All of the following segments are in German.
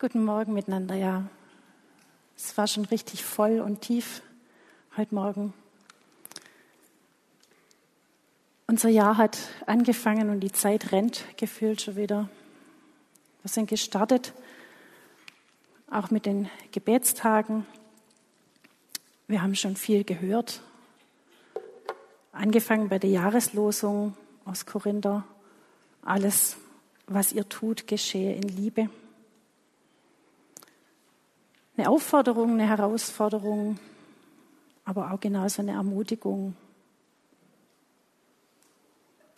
Guten Morgen miteinander, ja. Es war schon richtig voll und tief heute Morgen. Unser Jahr hat angefangen und die Zeit rennt gefühlt schon wieder. Wir sind gestartet, auch mit den Gebetstagen. Wir haben schon viel gehört. Angefangen bei der Jahreslosung aus Korinther. Alles, was ihr tut, geschehe in Liebe eine Aufforderung, eine Herausforderung, aber auch genauso eine Ermutigung.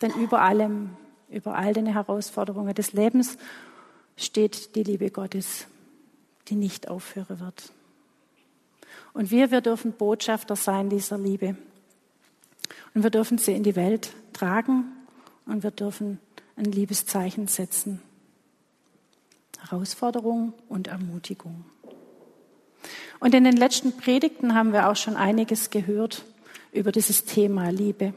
Denn über allem, über all den Herausforderungen des Lebens steht die Liebe Gottes, die nicht aufhören wird. Und wir, wir dürfen Botschafter sein dieser Liebe. Und wir dürfen sie in die Welt tragen und wir dürfen ein Liebeszeichen setzen. Herausforderung und Ermutigung. Und in den letzten Predigten haben wir auch schon einiges gehört über dieses Thema Liebe.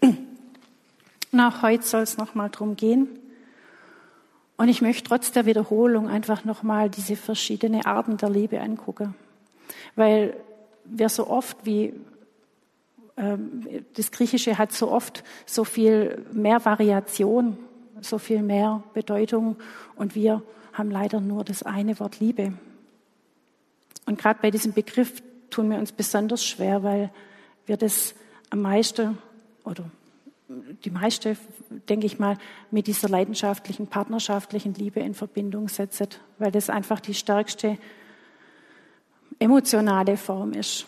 Und auch heute soll es nochmal drum gehen. Und ich möchte trotz der Wiederholung einfach nochmal diese verschiedenen Arten der Liebe angucken. Weil wir so oft wie ähm, das Griechische hat so oft so viel mehr Variation, so viel mehr Bedeutung und wir haben leider nur das eine Wort Liebe. Und gerade bei diesem Begriff tun wir uns besonders schwer, weil wir das am meisten oder die meiste, denke ich mal, mit dieser leidenschaftlichen, partnerschaftlichen Liebe in Verbindung setzen, weil das einfach die stärkste emotionale Form ist.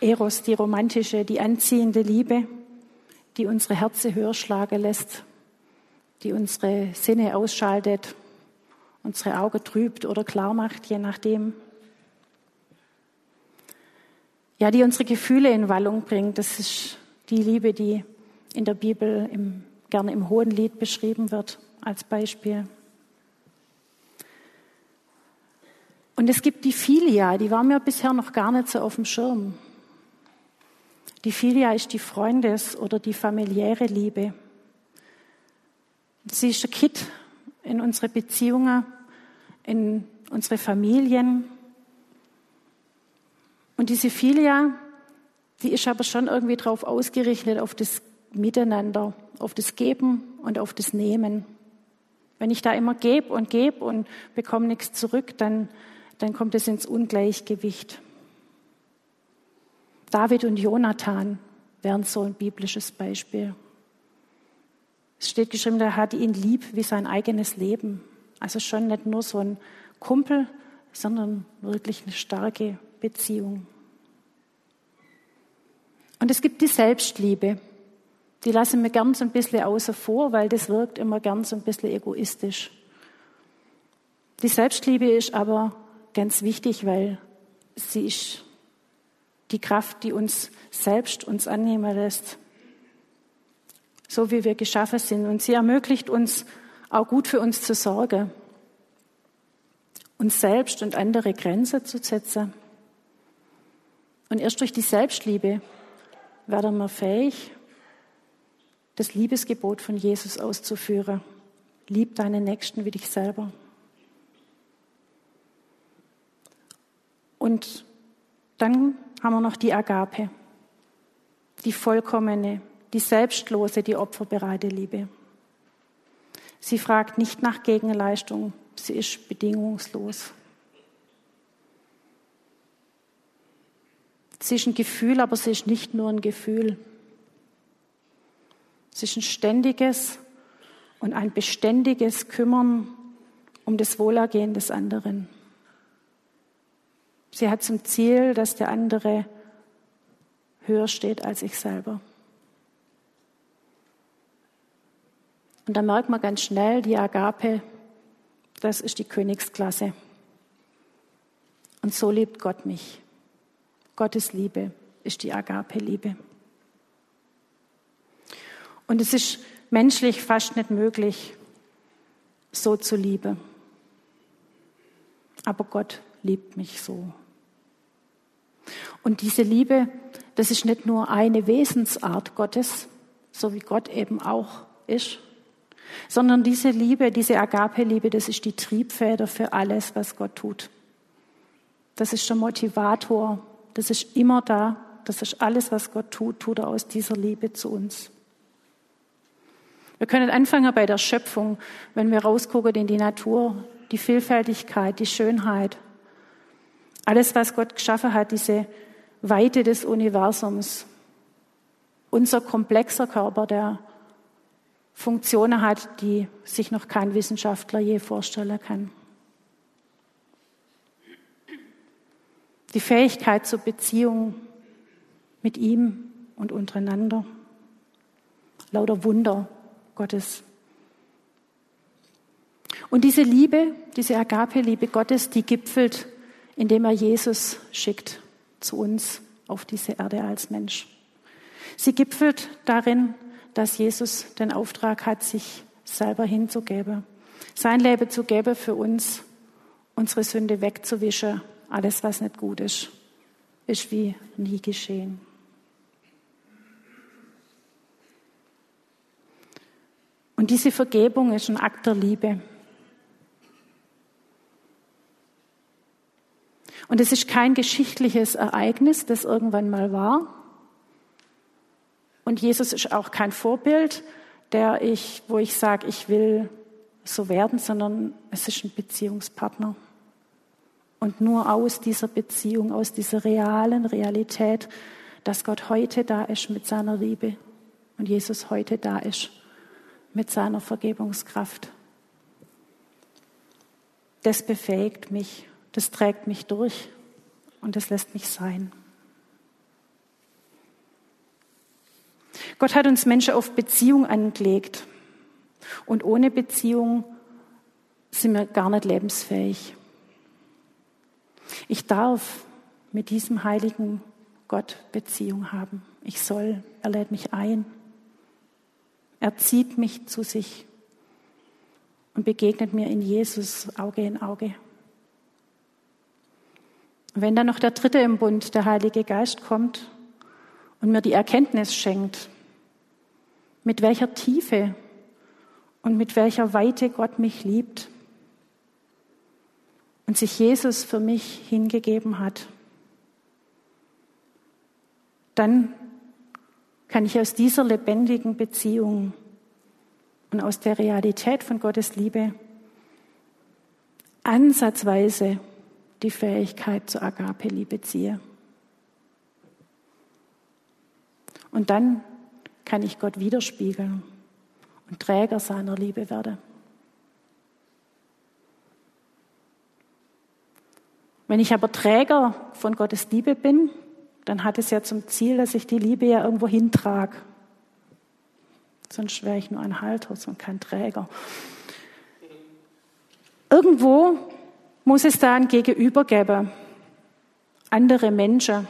Eros, die romantische, die anziehende Liebe, die unsere Herzen höher schlagen lässt, die unsere Sinne ausschaltet, unsere Augen trübt oder klar macht, je nachdem. Ja, die unsere Gefühle in Wallung bringt. Das ist die Liebe, die in der Bibel im, gerne im Hohen Lied beschrieben wird, als Beispiel. Und es gibt die Filia, die war mir bisher noch gar nicht so auf dem Schirm. Die Filia ist die Freundes- oder die familiäre Liebe. Sie ist der Kit in unsere Beziehungen, in unsere Familien. Und diese Filia, die ist aber schon irgendwie darauf ausgerichtet, auf das Miteinander, auf das Geben und auf das Nehmen. Wenn ich da immer gebe und gebe und bekomme nichts zurück, dann, dann kommt es ins Ungleichgewicht. David und Jonathan wären so ein biblisches Beispiel. Es steht geschrieben, er hat ihn lieb wie sein eigenes Leben. Also schon nicht nur so ein Kumpel, sondern wirklich eine starke Beziehung. Und es gibt die Selbstliebe. Die lassen wir gern so ein bisschen außer vor, weil das wirkt immer gern so ein bisschen egoistisch. Die Selbstliebe ist aber ganz wichtig, weil sie ist die Kraft, die uns selbst uns annehmen lässt so wie wir geschaffen sind. Und sie ermöglicht uns auch gut für uns zu sorgen, uns selbst und andere Grenzen zu setzen. Und erst durch die Selbstliebe werden wir fähig, das Liebesgebot von Jesus auszuführen. Lieb deinen Nächsten wie dich selber. Und dann haben wir noch die Agape, die vollkommene, die selbstlose, die opferbereite Liebe. Sie fragt nicht nach Gegenleistung, sie ist bedingungslos. Sie ist ein Gefühl, aber sie ist nicht nur ein Gefühl. Sie ist ein ständiges und ein beständiges Kümmern um das Wohlergehen des anderen. Sie hat zum Ziel, dass der andere höher steht als ich selber. Und da merkt man ganz schnell, die Agape, das ist die Königsklasse. Und so liebt Gott mich. Gottes Liebe ist die Agape-Liebe. Und es ist menschlich fast nicht möglich, so zu lieben. Aber Gott liebt mich so. Und diese Liebe, das ist nicht nur eine Wesensart Gottes, so wie Gott eben auch ist, sondern diese Liebe, diese Agape-Liebe, das ist die Triebfeder für alles, was Gott tut. Das ist der Motivator, das ist immer da, das ist alles, was Gott tut, tut er aus dieser Liebe zu uns. Wir können anfangen bei der Schöpfung, wenn wir rausgucken in die Natur, die Vielfältigkeit, die Schönheit. Alles, was Gott geschaffen hat, diese Weite des Universums. Unser komplexer Körper, der Funktionen hat, die sich noch kein Wissenschaftler je vorstellen kann. Die Fähigkeit zur Beziehung mit ihm und untereinander. Lauter Wunder Gottes. Und diese Liebe, diese Agape-Liebe Gottes, die gipfelt, indem er Jesus schickt zu uns auf diese Erde als Mensch. Sie gipfelt darin, dass Jesus den Auftrag hat, sich selber hinzugeben, sein Leben zu geben für uns, unsere Sünde wegzuwischen, alles, was nicht gut ist, ist wie nie geschehen. Und diese Vergebung ist ein Akt der Liebe. Und es ist kein geschichtliches Ereignis, das irgendwann mal war. Und Jesus ist auch kein Vorbild, der ich, wo ich sage, ich will so werden, sondern es ist ein Beziehungspartner. Und nur aus dieser Beziehung, aus dieser realen Realität, dass Gott heute da ist mit seiner Liebe und Jesus heute da ist mit seiner Vergebungskraft. Das befähigt mich, das trägt mich durch und das lässt mich sein. Gott hat uns Menschen auf Beziehung angelegt. Und ohne Beziehung sind wir gar nicht lebensfähig. Ich darf mit diesem heiligen Gott Beziehung haben. Ich soll, er lädt mich ein. Er zieht mich zu sich und begegnet mir in Jesus Auge in Auge. Wenn dann noch der Dritte im Bund, der Heilige Geist, kommt und mir die Erkenntnis schenkt, mit welcher Tiefe und mit welcher Weite Gott mich liebt und sich Jesus für mich hingegeben hat, dann kann ich aus dieser lebendigen Beziehung und aus der Realität von Gottes Liebe ansatzweise die Fähigkeit zur Agape-Liebe ziehen. Und dann kann ich Gott widerspiegeln und Träger seiner Liebe werden. Wenn ich aber Träger von Gottes Liebe bin, dann hat es ja zum Ziel, dass ich die Liebe ja irgendwo hintrage. Sonst wäre ich nur ein Halter und kein Träger. Irgendwo muss es da ein Gegenüber geben. Andere Menschen.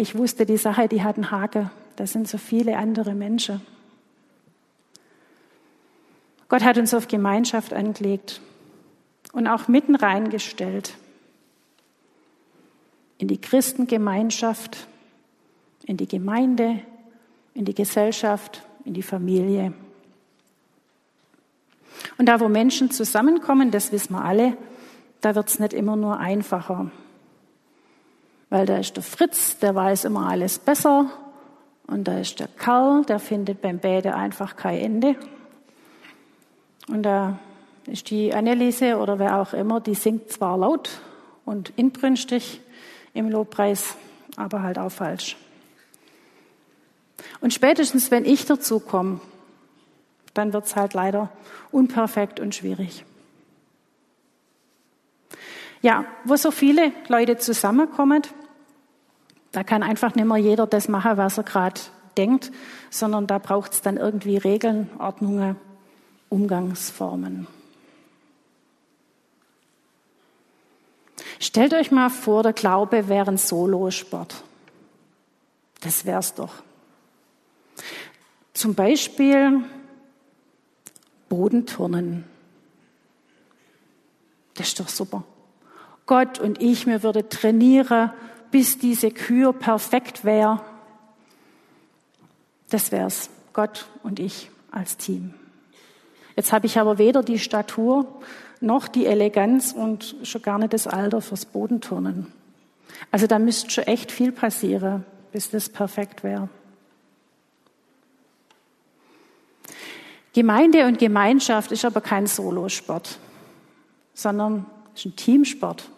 Ich wusste, die Sache, die hat einen Haken. Das sind so viele andere Menschen. Gott hat uns auf Gemeinschaft angelegt und auch mitten reingestellt in die Christengemeinschaft, in die Gemeinde, in die Gesellschaft, in die Familie. Und da, wo Menschen zusammenkommen, das wissen wir alle, da wird es nicht immer nur einfacher. Weil da ist der Fritz, der weiß immer alles besser. Und da ist der Karl, der findet beim Bäde einfach kein Ende. Und da ist die Anneliese oder wer auch immer, die singt zwar laut und inbrünstig, im Lobpreis, aber halt auch falsch. Und spätestens, wenn ich dazu komme, dann wird es halt leider unperfekt und schwierig. Ja, wo so viele Leute zusammenkommen, da kann einfach nicht mehr jeder das machen, was er gerade denkt, sondern da braucht es dann irgendwie Regeln, Ordnungen, Umgangsformen. Stellt euch mal vor, der Glaube wäre ein Solosport. Das wär's doch. Zum Beispiel Bodenturnen. Das ist doch super. Gott und ich, mir würde trainieren, bis diese Kür perfekt wäre. Das wär's. Gott und ich als Team. Jetzt habe ich aber weder die Statur noch die Eleganz und schon gar nicht das Alter fürs Bodenturnen. Also da müsste schon echt viel passieren, bis das perfekt wäre. Gemeinde und Gemeinschaft ist aber kein Solosport, sondern ist ein Teamsport.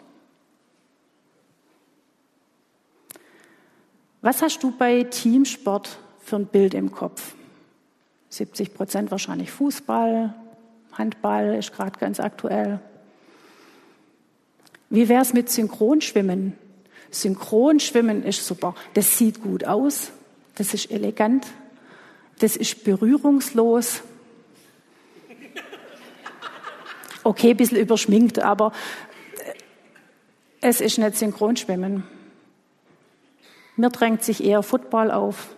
Was hast du bei Teamsport für ein Bild im Kopf? 70 Prozent wahrscheinlich Fußball, Handball ist gerade ganz aktuell. Wie wäre es mit Synchronschwimmen? Synchronschwimmen ist super. Das sieht gut aus, das ist elegant, das ist berührungslos. Okay, ein bisschen überschminkt, aber es ist nicht Synchronschwimmen. Mir drängt sich eher Football auf.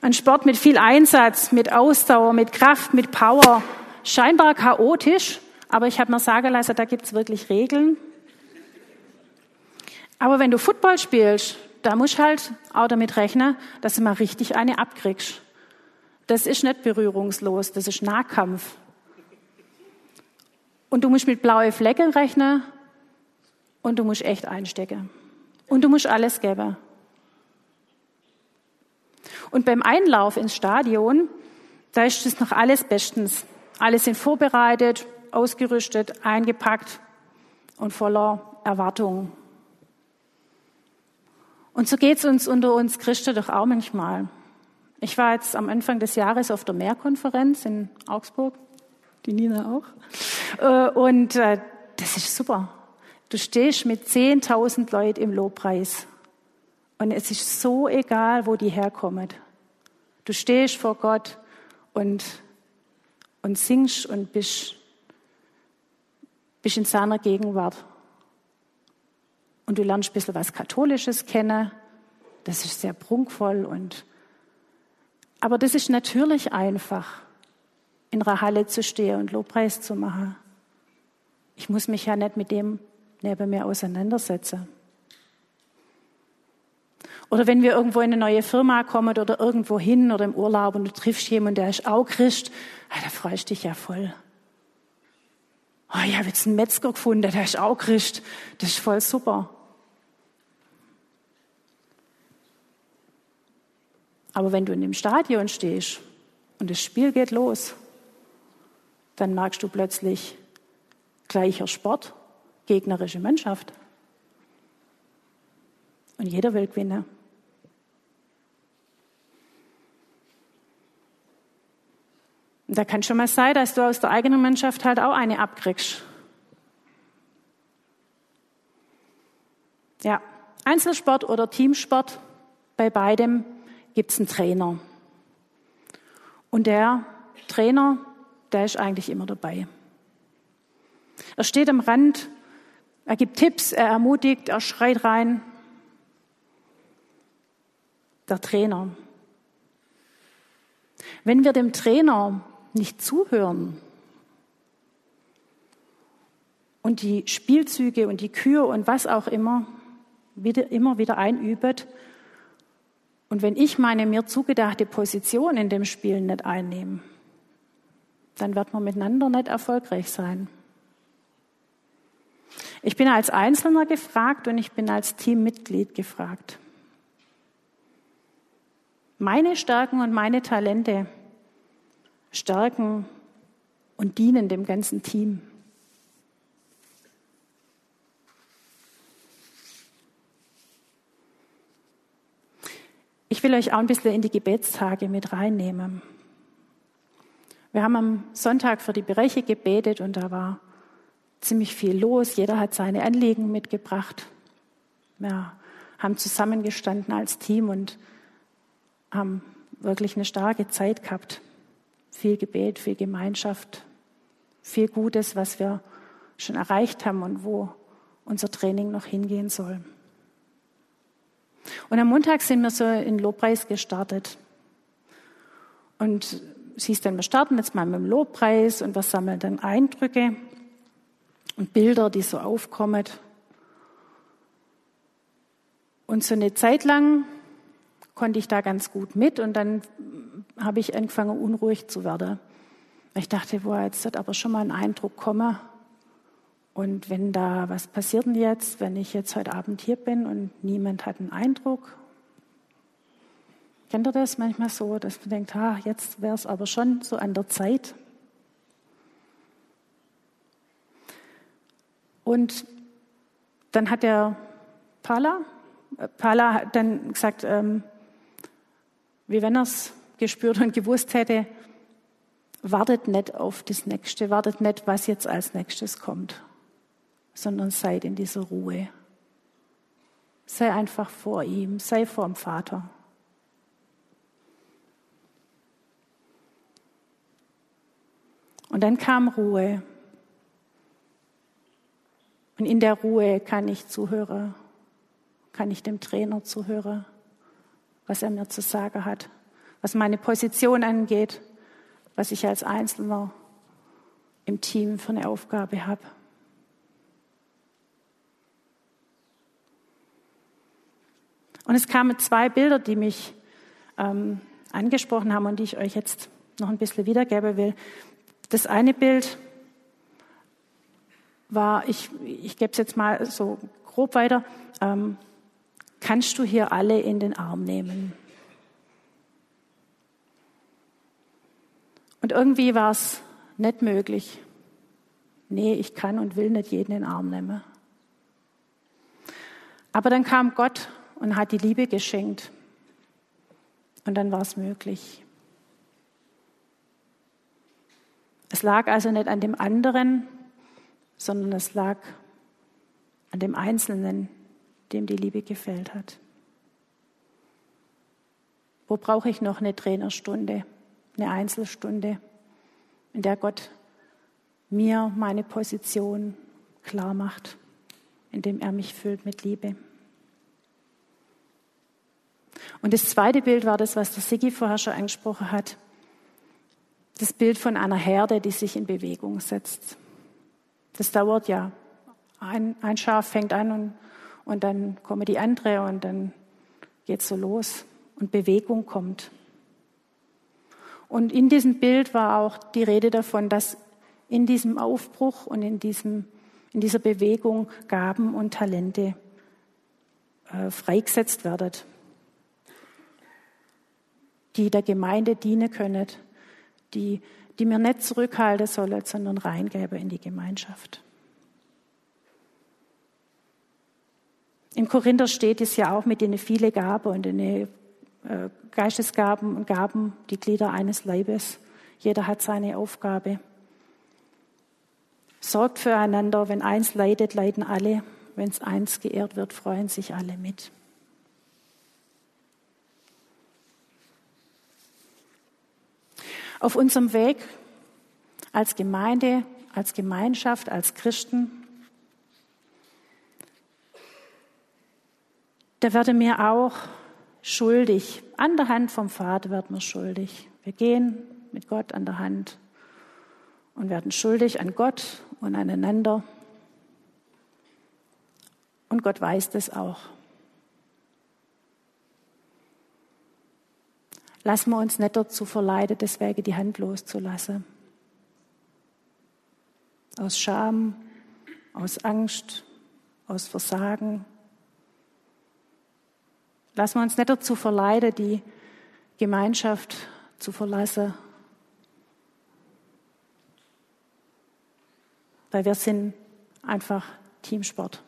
Ein Sport mit viel Einsatz, mit Ausdauer, mit Kraft, mit Power. Scheinbar chaotisch, aber ich habe mir sagen lassen, da gibt es wirklich Regeln. Aber wenn du Football spielst, da musst du halt auch damit rechnen, dass du mal richtig eine abkriegst. Das ist nicht berührungslos, das ist Nahkampf. Und du musst mit blauen Flecken rechnen und du musst echt einstecken. Und du musst alles geben. Und beim Einlauf ins Stadion, da ist es noch alles bestens. Alle sind vorbereitet, ausgerüstet, eingepackt und voller Erwartung. Und so geht es uns unter uns Christen doch auch manchmal. Ich war jetzt am Anfang des Jahres auf der Mehrkonferenz in Augsburg, die Nina auch. Äh, und äh, das ist super. Du stehst mit 10.000 Leuten im Lobpreis. Und es ist so egal, wo die herkommen. Du stehst vor Gott und, und singst und bist, bist in seiner Gegenwart. Und du lernst ein bisschen was Katholisches kennen. Das ist sehr prunkvoll und, aber das ist natürlich einfach, in einer Halle zu stehen und Lobpreis zu machen. Ich muss mich ja nicht mit dem neben mir auseinandersetzen. Oder wenn wir irgendwo in eine neue Firma kommen oder irgendwo hin oder im Urlaub und du triffst jemanden, der ist auch Christ, da freust du dich ja voll. Oh, ich habe jetzt einen Metzger gefunden, der ist auch Christ. Das ist voll super. Aber wenn du in dem Stadion stehst und das Spiel geht los, dann merkst du plötzlich gleicher Sport, gegnerische Mannschaft. Und jeder will gewinnen. Und da kann schon mal sein, dass du aus der eigenen Mannschaft halt auch eine abkriegst. Ja, Einzelsport oder Teamsport, bei beidem gibt es einen Trainer. Und der Trainer, der ist eigentlich immer dabei. Er steht am Rand, er gibt Tipps, er ermutigt, er schreit rein. Der Trainer. Wenn wir dem Trainer nicht zuhören und die Spielzüge und die Kür und was auch immer wieder, immer wieder einübt, und wenn ich meine mir zugedachte Position in dem Spiel nicht einnehme, dann wird man miteinander nicht erfolgreich sein. Ich bin als Einzelner gefragt und ich bin als Teammitglied gefragt. Meine Stärken und meine Talente stärken und dienen dem ganzen Team. Ich will euch auch ein bisschen in die Gebetstage mit reinnehmen. Wir haben am Sonntag für die Bereiche gebetet und da war ziemlich viel los. Jeder hat seine Anliegen mitgebracht. Wir haben zusammengestanden als Team und haben wirklich eine starke Zeit gehabt viel Gebet, viel Gemeinschaft, viel Gutes, was wir schon erreicht haben und wo unser Training noch hingehen soll. Und am Montag sind wir so in Lobpreis gestartet. Und siehst dann, wir starten jetzt mal mit dem Lobpreis und wir sammeln dann Eindrücke und Bilder, die so aufkommen. Und so eine Zeit lang konnte ich da ganz gut mit und dann habe ich angefangen, unruhig zu werden. Ich dachte, boah, jetzt wird aber schon mal ein Eindruck kommen. Und wenn da, was passiert denn jetzt, wenn ich jetzt heute Abend hier bin und niemand hat einen Eindruck? Kennt ihr das manchmal so, dass man denkt, ha, jetzt wäre es aber schon so an der Zeit? Und dann hat der Pala, äh, Pala hat dann gesagt, ähm, wie wenn er es gespürt und gewusst hätte, wartet nicht auf das Nächste, wartet nicht, was jetzt als nächstes kommt, sondern seid in dieser Ruhe. Sei einfach vor ihm, sei vor dem Vater. Und dann kam Ruhe. Und in der Ruhe kann ich zuhören, kann ich dem Trainer zuhören, was er mir zu sagen hat, was meine Position angeht, was ich als Einzelner im Team für eine Aufgabe habe. Und es kamen zwei Bilder, die mich ähm, angesprochen haben und die ich euch jetzt noch ein bisschen wiedergeben will. Das eine Bild war, ich, ich gebe es jetzt mal so grob weiter, ähm, kannst du hier alle in den Arm nehmen? Und irgendwie war es nicht möglich. Nee, ich kann und will nicht jeden in den Arm nehmen. Aber dann kam Gott und hat die Liebe geschenkt. Und dann war es möglich. Es lag also nicht an dem anderen, sondern es lag an dem Einzelnen, dem die Liebe gefällt hat. Wo brauche ich noch eine Trainerstunde, eine Einzelstunde, in der Gott mir meine Position klar macht, indem er mich füllt mit Liebe? Und das zweite Bild war das, was der Sigi vorher schon angesprochen hat das Bild von einer Herde, die sich in Bewegung setzt. Das dauert ja. Ein, ein Schaf fängt an und, und dann kommen die andere und dann geht es so los und Bewegung kommt. Und in diesem Bild war auch die Rede davon, dass in diesem Aufbruch und in, diesem, in dieser Bewegung Gaben und Talente äh, freigesetzt werden, die der Gemeinde dienen können die, die mir nicht zurückhalten sollen, sondern reingeben in die Gemeinschaft. Im Korinther steht es ja auch mit den vielen Gaben und den äh, Geistesgaben und Gaben, die Glieder eines Leibes. Jeder hat seine Aufgabe. Sorgt füreinander, wenn eins leidet, leiden alle. Wenn es eins geehrt wird, freuen sich alle mit. Auf unserem Weg als Gemeinde, als Gemeinschaft, als Christen, da werde mir auch schuldig, an der Hand vom Vater wird mir schuldig. Wir gehen mit Gott an der Hand und werden schuldig an Gott und aneinander. Und Gott weiß das auch. Lassen wir uns nicht dazu verleiten, deswegen die Hand loszulassen. Aus Scham, aus Angst, aus Versagen. Lassen wir uns nicht dazu verleiten, die Gemeinschaft zu verlassen. Weil wir sind einfach Teamsport.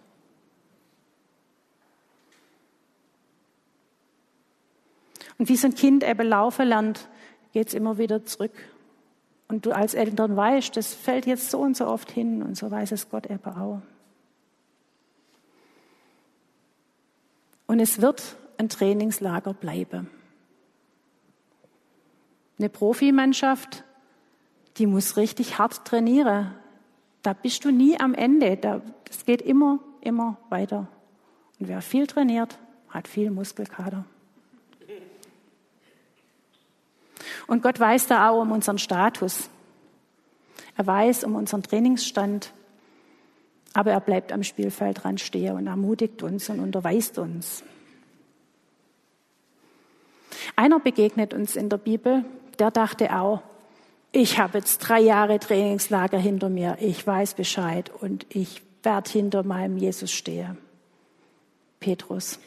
Und wie so ein Kind eben laufen lernt, geht es immer wieder zurück. Und du als Eltern weißt, das fällt jetzt so und so oft hin und so weiß es Gott eben auch. Und es wird ein Trainingslager bleiben. Eine Profimannschaft, die muss richtig hart trainieren. Da bist du nie am Ende. Es geht immer, immer weiter. Und wer viel trainiert, hat viel Muskelkater. Und Gott weiß da auch um unseren Status. Er weiß um unseren Trainingsstand. Aber er bleibt am Spielfeld dran stehen und ermutigt uns und unterweist uns. Einer begegnet uns in der Bibel, der dachte auch, ich habe jetzt drei Jahre Trainingslager hinter mir, ich weiß Bescheid und ich werde hinter meinem Jesus stehen. Petrus.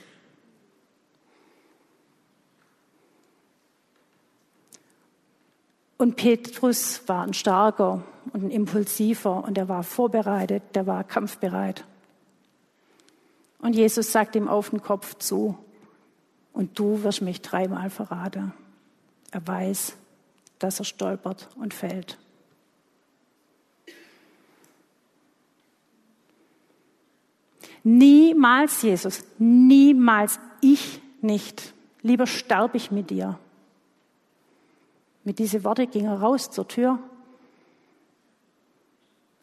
Und Petrus war ein starker und ein impulsiver und er war vorbereitet, der war kampfbereit. Und Jesus sagt ihm auf den Kopf zu, und du wirst mich dreimal verraten. Er weiß, dass er stolpert und fällt. Niemals, Jesus, niemals, ich nicht. Lieber sterbe ich mit dir. Mit diesen Worten ging er raus zur Tür,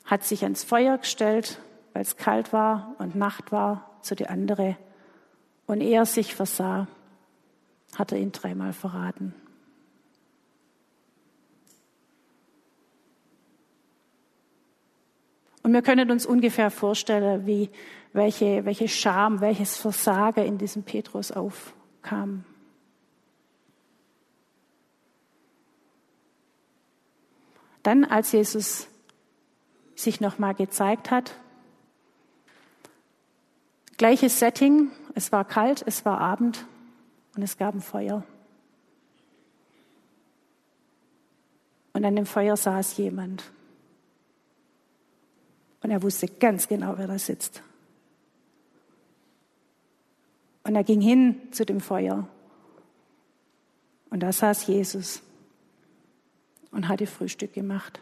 hat sich ans Feuer gestellt, weil es kalt war und Nacht war, zu der andere. Und ehe er sich versah, hat er ihn dreimal verraten. Und wir können uns ungefähr vorstellen, wie, welche, welche Scham, welches Versagen in diesem Petrus aufkam. Dann, als Jesus sich nochmal gezeigt hat, gleiches Setting, es war kalt, es war Abend und es gab ein Feuer. Und an dem Feuer saß jemand. Und er wusste ganz genau, wer da sitzt. Und er ging hin zu dem Feuer. Und da saß Jesus und hatte Frühstück gemacht.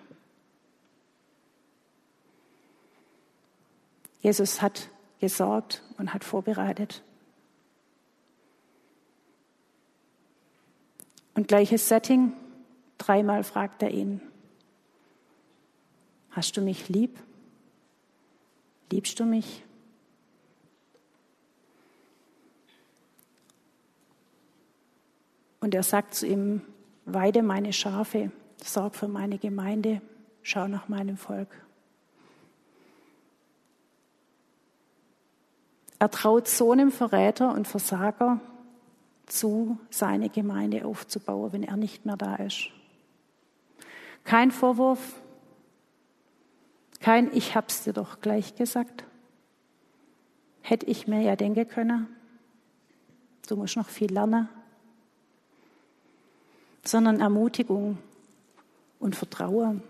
Jesus hat gesorgt und hat vorbereitet. Und gleiches Setting, dreimal fragt er ihn, hast du mich lieb? Liebst du mich? Und er sagt zu ihm, weide meine Schafe, sorg für meine Gemeinde, schau nach meinem Volk. Er traut so einem Verräter und Versager zu, seine Gemeinde aufzubauen, wenn er nicht mehr da ist. Kein Vorwurf, kein Ich hab's dir doch gleich gesagt. Hätte ich mir ja denken können. Du musst noch viel lernen. Sondern Ermutigung und Vertrauen.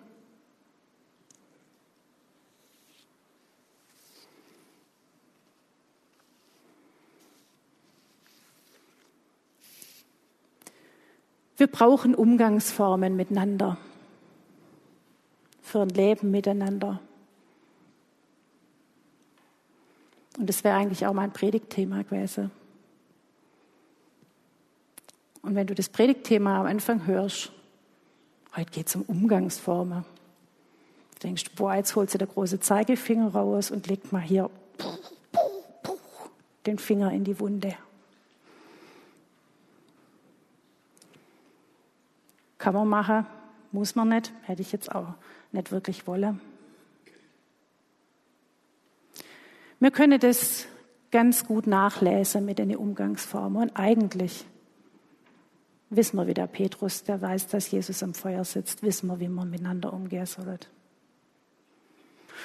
Wir brauchen Umgangsformen miteinander für ein Leben miteinander. Und das wäre eigentlich auch mein Predigtthema gewesen. Und wenn du das Predigtthema am Anfang hörst, heute geht es um Umgangsformen, du denkst, boah, jetzt holt sie der große Zeigefinger raus und legt mal hier den Finger in die Wunde. Kann man machen, muss man nicht, hätte ich jetzt auch nicht wirklich wollen. Wir können das ganz gut nachlesen mit den Umgangsformen. Und eigentlich wissen wir, wie der Petrus, der weiß, dass Jesus am Feuer sitzt, wissen wir, wie man miteinander umgehen soll.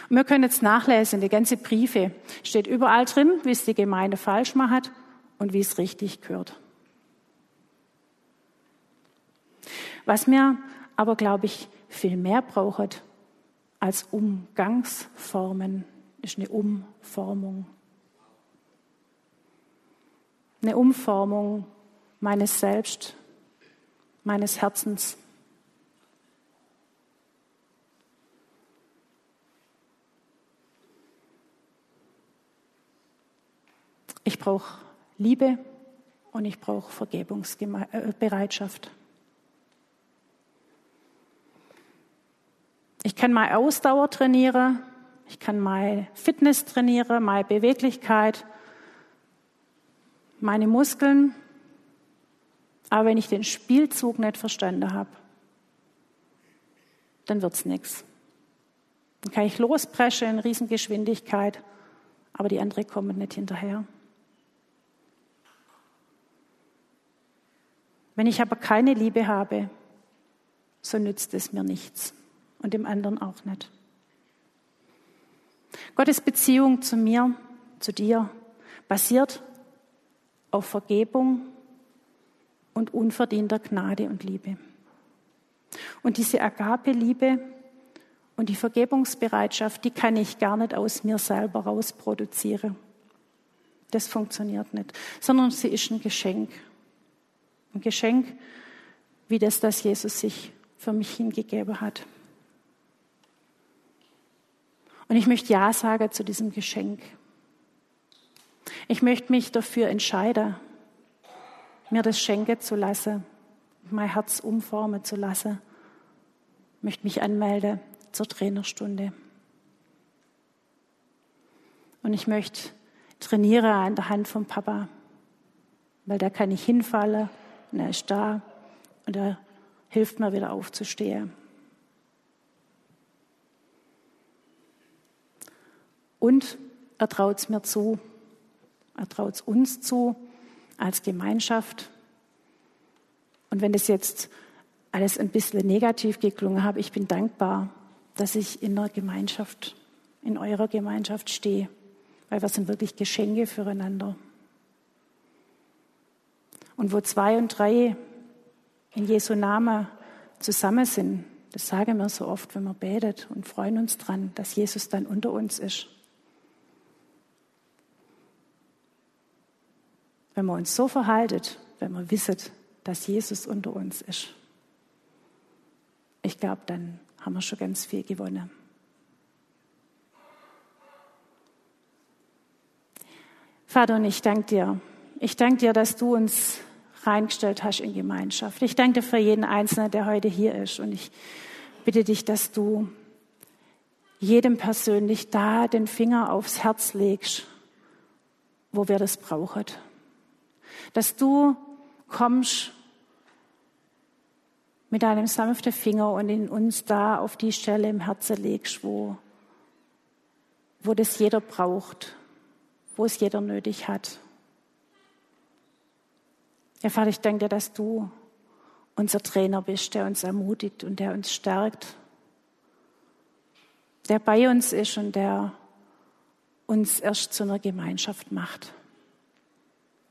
Und wir können jetzt nachlesen, die ganze Briefe steht überall drin, wie es die Gemeinde falsch macht und wie es richtig gehört. Was mir aber, glaube ich, viel mehr braucht als Umgangsformen, ist eine Umformung. Eine Umformung meines Selbst, meines Herzens. Ich brauche Liebe und ich brauche Vergebungsbereitschaft. Ich kann meine Ausdauer trainieren, ich kann meine Fitness trainieren, meine Beweglichkeit, meine Muskeln. Aber wenn ich den Spielzug nicht verstanden habe, dann wird es nichts. Dann kann ich lospreschen in Riesengeschwindigkeit, aber die anderen kommen nicht hinterher. Wenn ich aber keine Liebe habe, so nützt es mir nichts und dem anderen auch nicht. Gottes Beziehung zu mir, zu dir, basiert auf Vergebung und unverdienter Gnade und Liebe. Und diese Agape-Liebe und die Vergebungsbereitschaft, die kann ich gar nicht aus mir selber rausproduzieren. Das funktioniert nicht, sondern sie ist ein Geschenk. Ein Geschenk, wie das, das Jesus sich für mich hingegeben hat. Und ich möchte Ja sagen zu diesem Geschenk. Ich möchte mich dafür entscheiden, mir das schenken zu lassen, mein Herz umformen zu lassen. Ich möchte mich anmelden zur Trainerstunde. Und ich möchte trainieren an der Hand vom Papa, weil da kann ich hinfallen und er ist da und er hilft mir wieder aufzustehen. Und er traut es mir zu, er traut es uns zu als Gemeinschaft. Und wenn es jetzt alles ein bisschen negativ geklungen habe, ich bin dankbar, dass ich in der Gemeinschaft, in eurer Gemeinschaft stehe, weil wir sind wirklich Geschenke füreinander. Und wo zwei und drei in Jesu Namen zusammen sind, das sagen wir so oft, wenn man betet und freuen uns dran, dass Jesus dann unter uns ist. Wenn man uns so verhaltet, wenn man wisset, dass Jesus unter uns ist, ich glaube, dann haben wir schon ganz viel gewonnen. Vater, und ich danke dir. Ich danke dir, dass du uns reingestellt hast in Gemeinschaft. Ich danke dir für jeden Einzelnen, der heute hier ist. Und ich bitte dich, dass du jedem persönlich da den Finger aufs Herz legst, wo wir das brauchen. Dass du kommst mit deinem sanften Finger und in uns da auf die Stelle im Herzen legst, wo, wo das jeder braucht, wo es jeder nötig hat. Ja, Vater, ich danke dir, dass du unser Trainer bist, der uns ermutigt und der uns stärkt, der bei uns ist und der uns erst zu einer Gemeinschaft macht.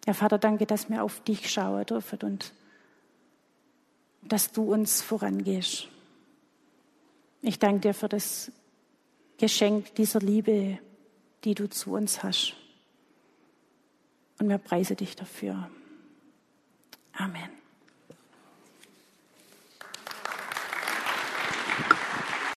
Ja, Vater, danke, dass wir auf dich schauen dürfen und dass du uns vorangehst. Ich danke dir für das Geschenk dieser Liebe, die du zu uns hast. Und wir preise dich dafür. Amen.